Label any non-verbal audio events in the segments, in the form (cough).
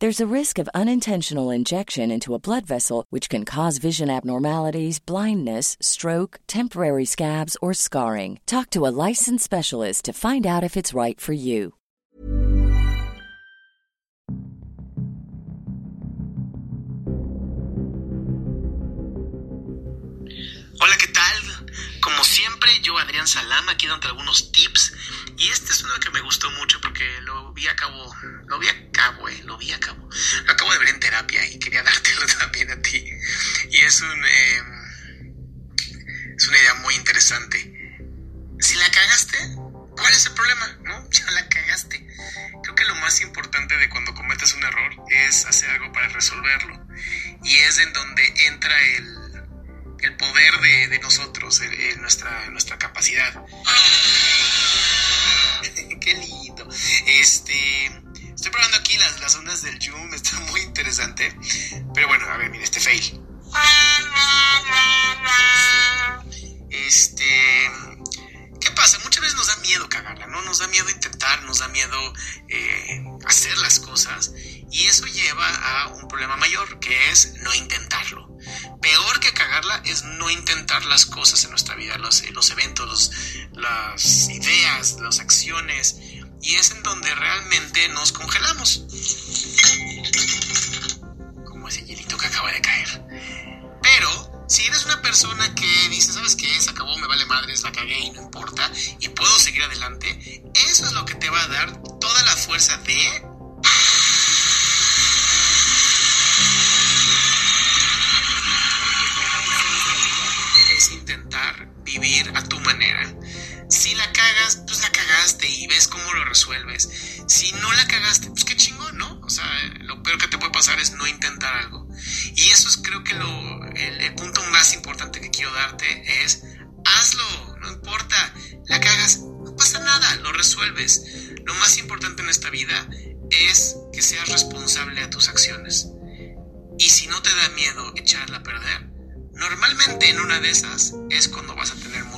There's a risk of unintentional injection into a blood vessel, which can cause vision abnormalities, blindness, stroke, temporary scabs, or scarring. Talk to a licensed specialist to find out if it's right for you. Hola, ¿qué tal? Como siempre, yo, Adrián Salama, aquí dando algunos tips. Y este es uno que me gustó mucho a cabo, lo vi a eh, lo vi a cabo. Lo acabo de ver en terapia y quería (laughs) dártelo también a ti. Y es un, eh, es una idea muy interesante. Si la cagaste, ¿cuál es el problema? ¿No? (laughs) Ya la cagaste. Creo que lo más importante de cuando cometes un error es hacer algo para resolverlo. Y es en donde entra el, el poder de, nosotros, el- nuestra, nuestra capacidad. (laughs) Qué lindo. Este. Estoy probando aquí las, las ondas del Zoom, (laughs) está muy interesante. Pero bueno, a ver, mira, este fail. Este. ¿Qué pasa? Muchas veces nos da miedo cagarla, ¿no? Nos da miedo intentar, nos da miedo eh, hacer las cosas. Y eso lleva a un problema mayor, que es no intentarlo. Peor que cagarla es no intentar las cosas en nuestra vida, los, los eventos, las ideas, las acciones. Y es en donde realmente nos congelamos. Como ese hielito que acaba de caer. Pero si eres una persona que dice, ¿sabes qué? Se acabó, me vale madres, la cagué y no importa, y puedo seguir adelante, eso es lo que te va a dar toda la fuerza de ves cómo lo resuelves. Si no la cagaste, pues qué chingón, ¿no? O sea, lo peor que te puede pasar es no intentar algo. Y eso es creo que lo, el, el punto más importante que quiero darte es hazlo, no importa, la cagas, no pasa nada, lo resuelves. Lo más importante en esta vida es que seas responsable a tus acciones. Y si no te da miedo echarla a perder, normalmente en una de esas es cuando vas a tener mucho.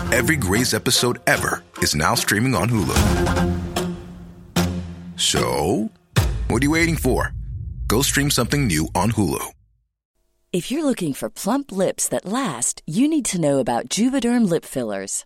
Every Grey's episode ever is now streaming on Hulu. So, what are you waiting for? Go stream something new on Hulu. If you're looking for plump lips that last, you need to know about Juvederm lip fillers.